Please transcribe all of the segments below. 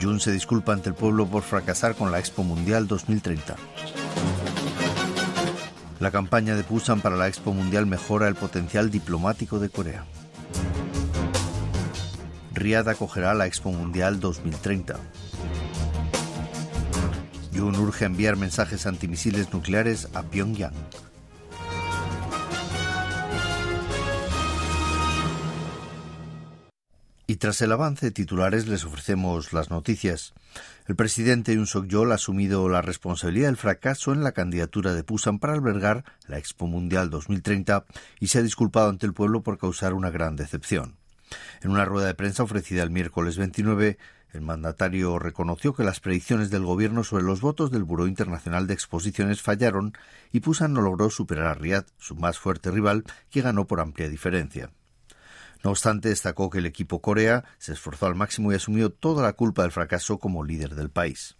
Jun se disculpa ante el pueblo por fracasar con la Expo Mundial 2030. La campaña de Busan para la Expo Mundial mejora el potencial diplomático de Corea. Riad acogerá la Expo Mundial 2030. Yun urge enviar mensajes antimisiles nucleares a Pyongyang. Y tras el avance de titulares les ofrecemos las noticias. El presidente Yoon Suk-yeol ha asumido la responsabilidad del fracaso en la candidatura de Pusan para albergar la Expo Mundial 2030 y se ha disculpado ante el pueblo por causar una gran decepción. En una rueda de prensa ofrecida el miércoles 29, el mandatario reconoció que las predicciones del gobierno sobre los votos del Buró Internacional de Exposiciones fallaron y Pusan no logró superar a Riyadh, su más fuerte rival, que ganó por amplia diferencia. No obstante, destacó que el equipo Corea se esforzó al máximo y asumió toda la culpa del fracaso como líder del país.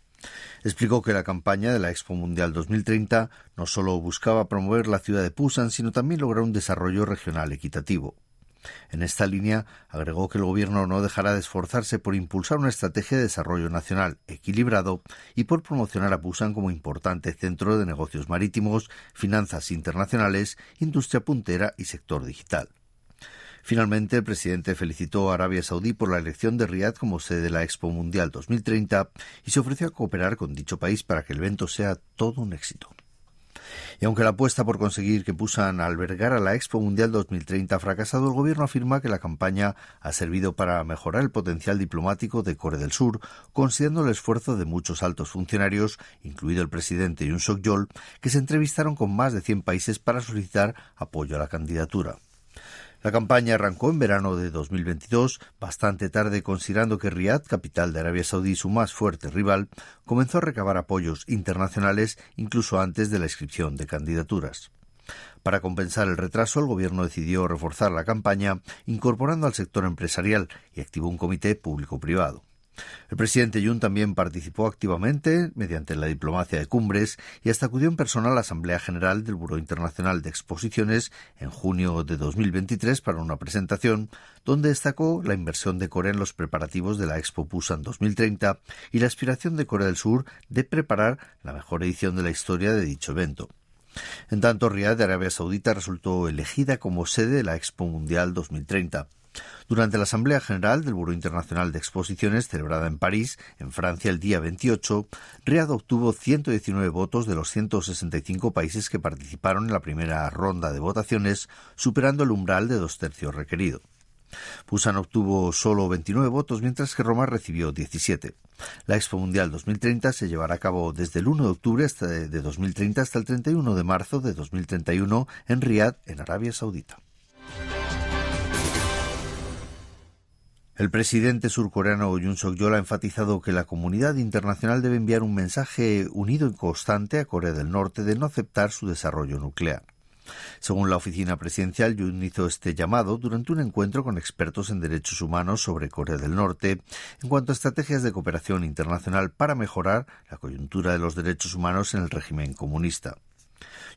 Explicó que la campaña de la Expo Mundial 2030 no solo buscaba promover la ciudad de Pusan, sino también lograr un desarrollo regional equitativo. En esta línea, agregó que el Gobierno no dejará de esforzarse por impulsar una estrategia de desarrollo nacional equilibrado y por promocionar a Busan como importante centro de negocios marítimos, finanzas internacionales, industria puntera y sector digital. Finalmente, el presidente felicitó a Arabia Saudí por la elección de Riad como sede de la Expo Mundial 2030 y se ofreció a cooperar con dicho país para que el evento sea todo un éxito. Y aunque la apuesta por conseguir que Pusan albergara la Expo Mundial 2030 ha fracasado, el gobierno afirma que la campaña ha servido para mejorar el potencial diplomático de Corea del Sur, considerando el esfuerzo de muchos altos funcionarios, incluido el presidente Yoon Suk-yeol, que se entrevistaron con más de 100 países para solicitar apoyo a la candidatura. La campaña arrancó en verano de 2022, bastante tarde considerando que Riad, capital de Arabia Saudí, su más fuerte rival, comenzó a recabar apoyos internacionales incluso antes de la inscripción de candidaturas. Para compensar el retraso, el gobierno decidió reforzar la campaña incorporando al sector empresarial y activó un comité público-privado. El presidente Yun también participó activamente mediante la diplomacia de cumbres y hasta acudió en persona a la Asamblea General del Buró Internacional de Exposiciones en junio de 2023 para una presentación donde destacó la inversión de Corea en los preparativos de la Expo Busan 2030 y la aspiración de Corea del Sur de preparar la mejor edición de la historia de dicho evento. En tanto, Riyadh de Arabia Saudita resultó elegida como sede de la Expo Mundial 2030. Durante la Asamblea General del Buró Internacional de Exposiciones, celebrada en París, en Francia, el día 28, Riad obtuvo 119 votos de los 165 países que participaron en la primera ronda de votaciones, superando el umbral de dos tercios requerido. Busan obtuvo solo 29 votos, mientras que Roma recibió 17. La Expo Mundial 2030 se llevará a cabo desde el 1 de octubre de 2030 hasta el 31 de marzo de 2031 en Riad, en Arabia Saudita. El presidente surcoreano Yoon Suk-yeol ha enfatizado que la comunidad internacional debe enviar un mensaje unido y constante a Corea del Norte de no aceptar su desarrollo nuclear. Según la oficina presidencial, Yoon hizo este llamado durante un encuentro con expertos en derechos humanos sobre Corea del Norte en cuanto a estrategias de cooperación internacional para mejorar la coyuntura de los derechos humanos en el régimen comunista.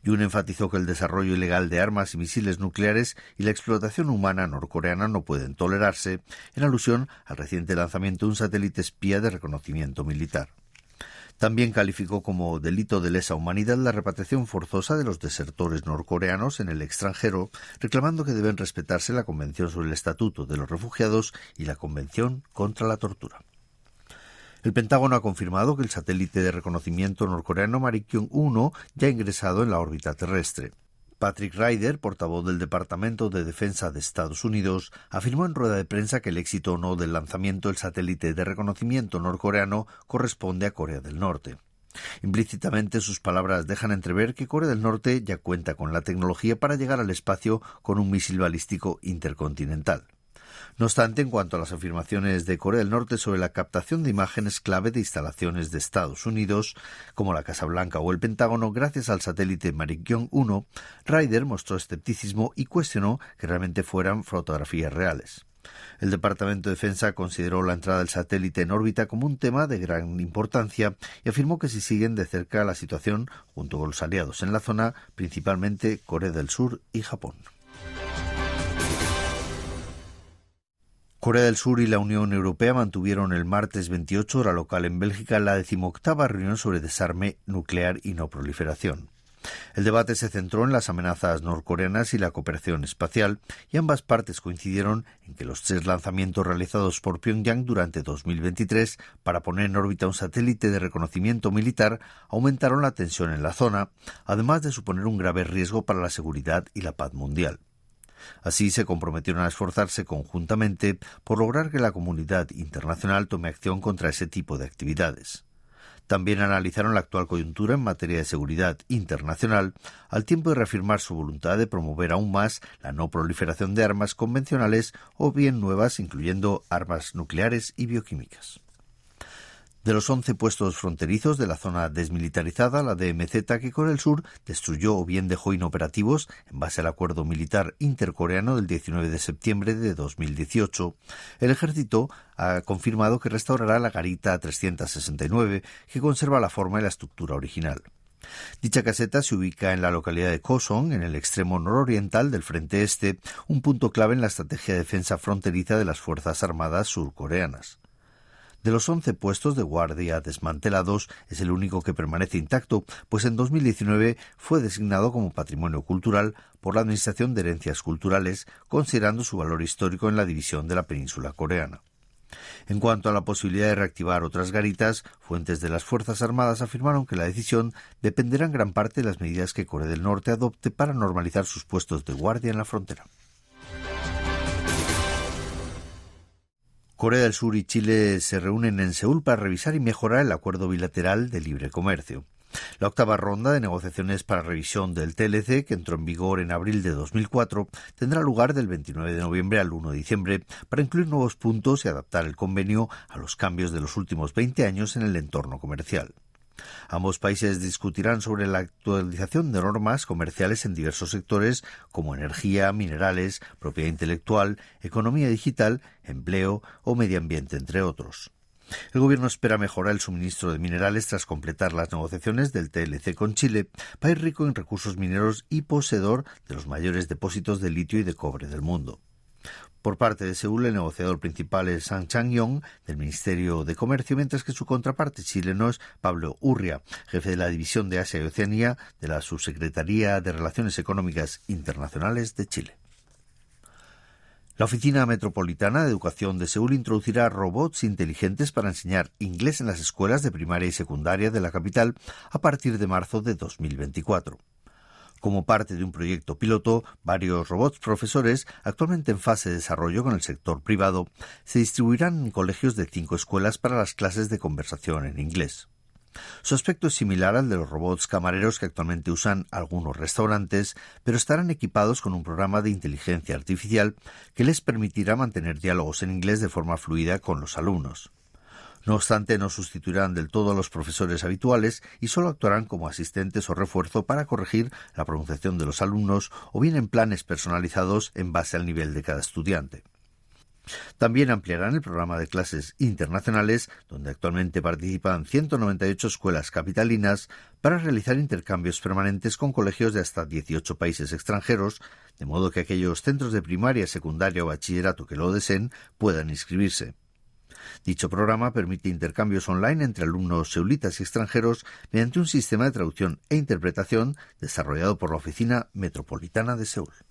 Yun enfatizó que el desarrollo ilegal de armas y misiles nucleares y la explotación humana norcoreana no pueden tolerarse, en alusión al reciente lanzamiento de un satélite espía de reconocimiento militar. También calificó como delito de lesa humanidad la repatriación forzosa de los desertores norcoreanos en el extranjero, reclamando que deben respetarse la Convención sobre el Estatuto de los Refugiados y la Convención contra la Tortura. El Pentágono ha confirmado que el satélite de reconocimiento norcoreano Marikyung-1 ya ha ingresado en la órbita terrestre. Patrick Ryder, portavoz del Departamento de Defensa de Estados Unidos, afirmó en rueda de prensa que el éxito o no del lanzamiento del satélite de reconocimiento norcoreano corresponde a Corea del Norte. Implícitamente sus palabras dejan entrever que Corea del Norte ya cuenta con la tecnología para llegar al espacio con un misil balístico intercontinental. No obstante, en cuanto a las afirmaciones de Corea del Norte sobre la captación de imágenes clave de instalaciones de Estados Unidos, como la Casa Blanca o el Pentágono, gracias al satélite Marik 1, Ryder mostró escepticismo y cuestionó que realmente fueran fotografías reales. El Departamento de Defensa consideró la entrada del satélite en órbita como un tema de gran importancia y afirmó que si siguen de cerca la situación junto con los aliados en la zona, principalmente Corea del Sur y Japón. Corea del Sur y la Unión Europea mantuvieron el martes 28 hora local en Bélgica la decimoctava reunión sobre desarme nuclear y no proliferación. El debate se centró en las amenazas norcoreanas y la cooperación espacial, y ambas partes coincidieron en que los tres lanzamientos realizados por Pyongyang durante 2023 para poner en órbita un satélite de reconocimiento militar aumentaron la tensión en la zona, además de suponer un grave riesgo para la seguridad y la paz mundial. Así se comprometieron a esforzarse conjuntamente por lograr que la comunidad internacional tome acción contra ese tipo de actividades. También analizaron la actual coyuntura en materia de seguridad internacional, al tiempo de reafirmar su voluntad de promover aún más la no proliferación de armas convencionales o bien nuevas, incluyendo armas nucleares y bioquímicas. De los 11 puestos fronterizos de la zona desmilitarizada, la DMZ que Corea del Sur destruyó o bien dejó inoperativos en base al acuerdo militar intercoreano del 19 de septiembre de 2018, el ejército ha confirmado que restaurará la garita 369, que conserva la forma y la estructura original. Dicha caseta se ubica en la localidad de Kosong, en el extremo nororiental del frente este, un punto clave en la estrategia de defensa fronteriza de las Fuerzas Armadas surcoreanas. De los 11 puestos de guardia desmantelados, es el único que permanece intacto, pues en 2019 fue designado como patrimonio cultural por la Administración de Herencias Culturales, considerando su valor histórico en la división de la península coreana. En cuanto a la posibilidad de reactivar otras garitas, fuentes de las Fuerzas Armadas afirmaron que la decisión dependerá en gran parte de las medidas que Corea del Norte adopte para normalizar sus puestos de guardia en la frontera. Corea del Sur y Chile se reúnen en Seúl para revisar y mejorar el acuerdo bilateral de libre comercio. La octava ronda de negociaciones para revisión del TLC, que entró en vigor en abril de 2004, tendrá lugar del 29 de noviembre al 1 de diciembre para incluir nuevos puntos y adaptar el convenio a los cambios de los últimos 20 años en el entorno comercial. Ambos países discutirán sobre la actualización de normas comerciales en diversos sectores como energía, minerales, propiedad intelectual, economía digital, empleo o medio ambiente, entre otros. El gobierno espera mejorar el suministro de minerales tras completar las negociaciones del TLC con Chile, país rico en recursos mineros y poseedor de los mayores depósitos de litio y de cobre del mundo. Por parte de Seúl, el negociador principal es Sang Chang-yong, del Ministerio de Comercio, mientras que su contraparte chileno es Pablo Urria, jefe de la División de Asia y Oceanía de la Subsecretaría de Relaciones Económicas Internacionales de Chile. La Oficina Metropolitana de Educación de Seúl introducirá robots inteligentes para enseñar inglés en las escuelas de primaria y secundaria de la capital a partir de marzo de 2024. Como parte de un proyecto piloto, varios robots profesores, actualmente en fase de desarrollo con el sector privado, se distribuirán en colegios de cinco escuelas para las clases de conversación en inglés. Su aspecto es similar al de los robots camareros que actualmente usan algunos restaurantes, pero estarán equipados con un programa de inteligencia artificial que les permitirá mantener diálogos en inglés de forma fluida con los alumnos. No obstante, no sustituirán del todo a los profesores habituales y solo actuarán como asistentes o refuerzo para corregir la pronunciación de los alumnos o bien en planes personalizados en base al nivel de cada estudiante. También ampliarán el programa de clases internacionales, donde actualmente participan 198 escuelas capitalinas, para realizar intercambios permanentes con colegios de hasta 18 países extranjeros, de modo que aquellos centros de primaria, secundaria o bachillerato que lo deseen puedan inscribirse. Dicho programa permite intercambios online entre alumnos seulitas y extranjeros mediante un sistema de traducción e interpretación desarrollado por la Oficina Metropolitana de Seúl.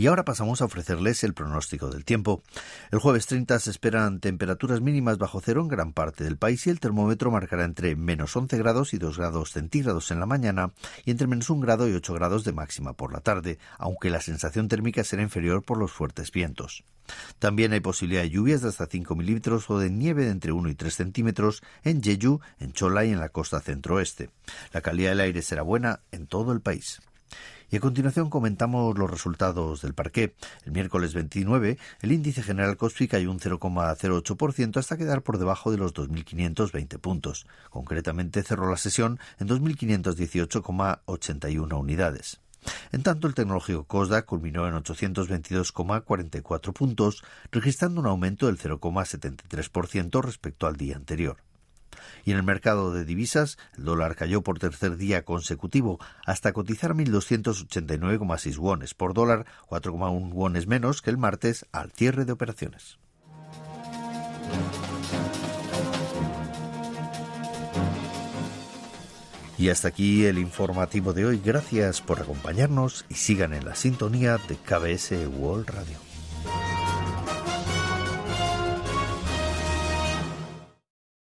Y ahora pasamos a ofrecerles el pronóstico del tiempo. El jueves 30 se esperan temperaturas mínimas bajo cero en gran parte del país y el termómetro marcará entre menos 11 grados y 2 grados centígrados en la mañana y entre menos 1 grado y 8 grados de máxima por la tarde, aunque la sensación térmica será inferior por los fuertes vientos. También hay posibilidad de lluvias de hasta 5 milímetros o de nieve de entre 1 y 3 centímetros en Jeju, en Chola y en la costa centroeste. La calidad del aire será buena en todo el país. Y a continuación comentamos los resultados del parqué. El miércoles 29, el índice general Kospi cayó un 0,08% hasta quedar por debajo de los 2.520 puntos. Concretamente cerró la sesión en 2.518,81 unidades. En tanto, el tecnológico COSDA culminó en 822,44 puntos, registrando un aumento del 0,73% respecto al día anterior. Y en el mercado de divisas, el dólar cayó por tercer día consecutivo hasta cotizar 1.289,6 wones por dólar, 4,1 wones menos que el martes al cierre de operaciones. Y hasta aquí el informativo de hoy. Gracias por acompañarnos y sigan en la sintonía de KBS World Radio.